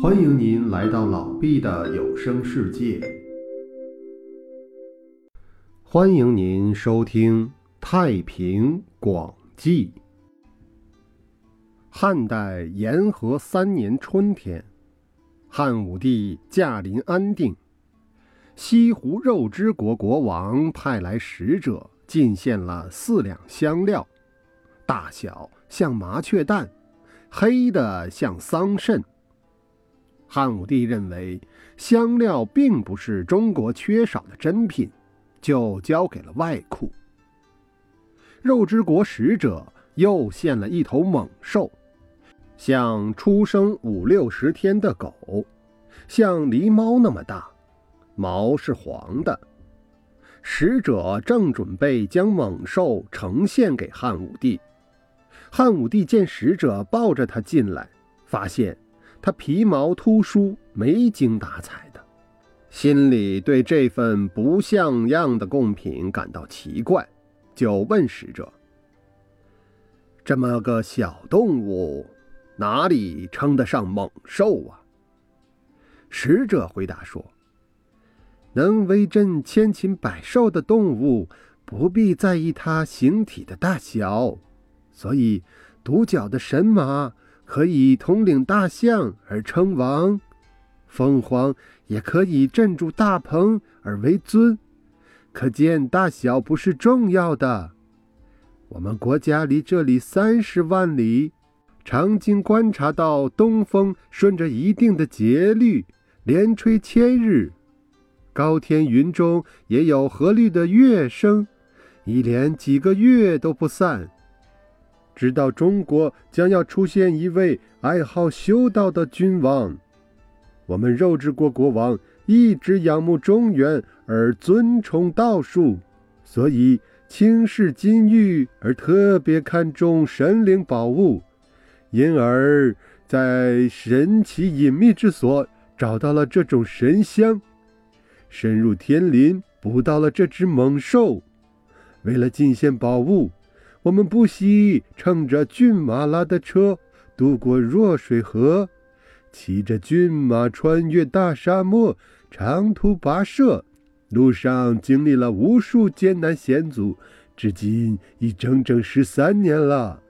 欢迎您来到老毕的有声世界。欢迎您收听《太平广记》。汉代延和三年春天，汉武帝驾临安定，西湖肉之国国王派来使者进献了四两香料，大小像麻雀蛋，黑的像桑葚。汉武帝认为香料并不是中国缺少的珍品，就交给了外库。肉之国使者又献了一头猛兽，像出生五六十天的狗，像狸猫那么大，毛是黄的。使者正准备将猛兽呈现给汉武帝，汉武帝见使者抱着他进来，发现。他皮毛突出，没精打采的，心里对这份不像样的贡品感到奇怪，就问使者：“这么个小动物，哪里称得上猛兽啊？”使者回答说：“能威震千禽百兽的动物，不必在意它形体的大小，所以独角的神马。”可以统领大象而称王，凤凰也可以镇住大鹏而为尊。可见大小不是重要的。我们国家离这里三十万里，常经观察到东风顺着一定的节律，连吹千日；高天云中也有和律的乐声，一连几个月都不散。知道中国将要出现一位爱好修道的君王，我们肉之国国王一直仰慕中原而尊崇道术，所以轻视金玉而特别看重神灵宝物，因而，在神奇隐秘之所找到了这种神香，深入天林捕到了这只猛兽，为了进献宝物。我们不惜乘着骏马拉的车渡过弱水河，骑着骏马穿越大沙漠，长途跋涉，路上经历了无数艰难险阻，至今已整整十三年了。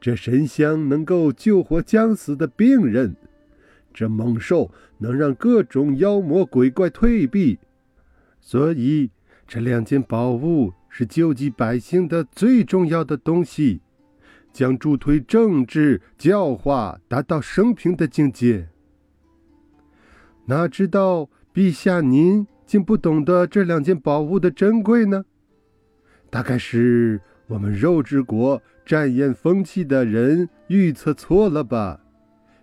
这神香能够救活将死的病人，这猛兽能让各种妖魔鬼怪退避，所以这两件宝物。是救济百姓的最重要的东西，将助推政治教化达到升平的境界。哪知道陛下您竟不懂得这两件宝物的珍贵呢？大概是我们肉之国沾染风气的人预测错了吧？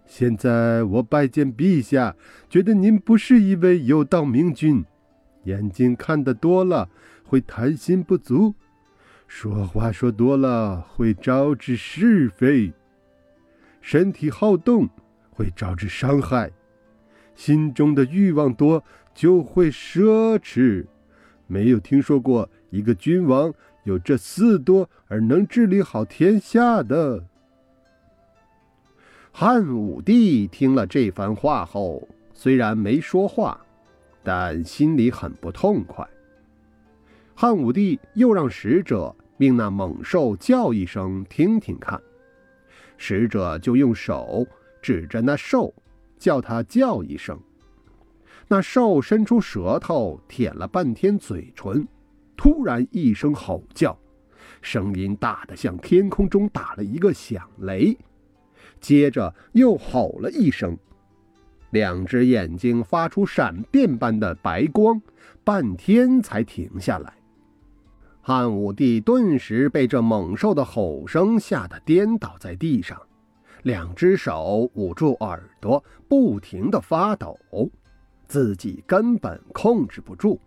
现在我拜见陛下，觉得您不是一位有道明君，眼睛看得多了。会贪心不足，说话说多了会招致是非；身体好动会招致伤害；心中的欲望多就会奢侈。没有听说过一个君王有这四多而能治理好天下的。汉武帝听了这番话后，虽然没说话，但心里很不痛快。汉武帝又让使者命那猛兽叫一声，听听看。使者就用手指着那兽，叫他叫一声。那兽伸出舌头舔了半天嘴唇，突然一声吼叫，声音大得像天空中打了一个响雷。接着又吼了一声，两只眼睛发出闪电般的白光，半天才停下来。汉武帝顿时被这猛兽的吼声吓得颠倒在地上，两只手捂住耳朵，不停地发抖，自己根本控制不住。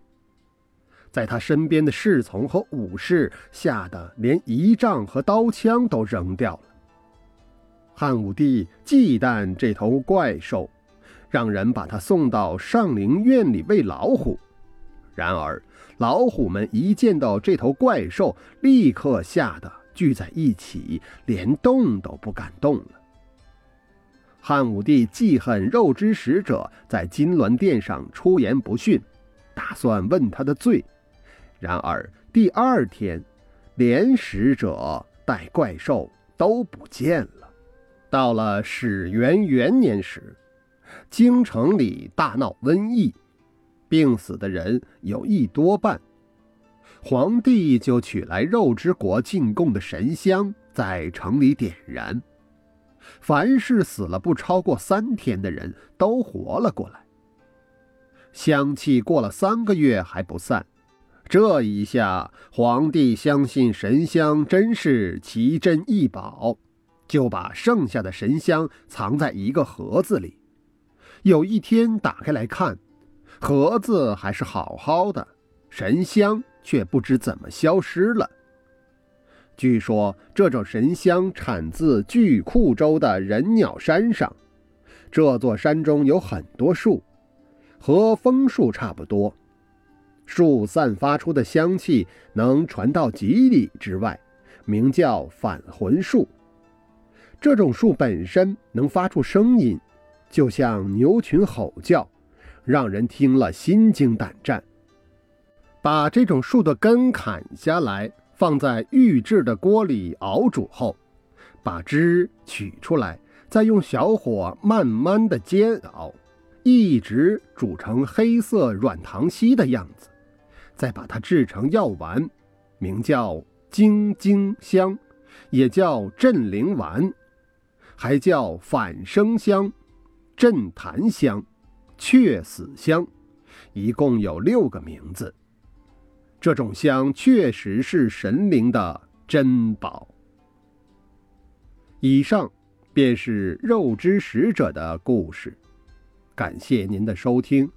在他身边的侍从和武士吓得连仪仗和刀枪都扔掉了。汉武帝忌惮这头怪兽，让人把他送到上林苑里喂老虎。然而，老虎们一见到这头怪兽，立刻吓得聚在一起，连动都不敢动了。汉武帝记恨肉之使者在金銮殿上出言不逊，打算问他的罪。然而第二天，连使者带怪兽都不见了。到了始元元年时，京城里大闹瘟疫，病死的人有一多半。皇帝就取来肉之国进贡的神香，在城里点燃。凡是死了不超过三天的人都活了过来。香气过了三个月还不散，这一下皇帝相信神香真是奇珍异宝，就把剩下的神香藏在一个盒子里。有一天打开来看，盒子还是好好的，神香却不知怎么消失了。据说这种神香产自巨库州的人鸟山上，这座山中有很多树，和枫树差不多，树散发出的香气能传到几里之外，名叫返魂树。这种树本身能发出声音，就像牛群吼叫，让人听了心惊胆战。把这种树的根砍下来。放在预制的锅里熬煮后，把汁取出来，再用小火慢慢的煎熬，一直煮成黑色软糖稀的样子，再把它制成药丸，名叫精精香，也叫镇灵丸，还叫反生香、镇潭香、雀死香，一共有六个名字。这种香确实是神灵的珍宝。以上便是肉之使者的故事，感谢您的收听。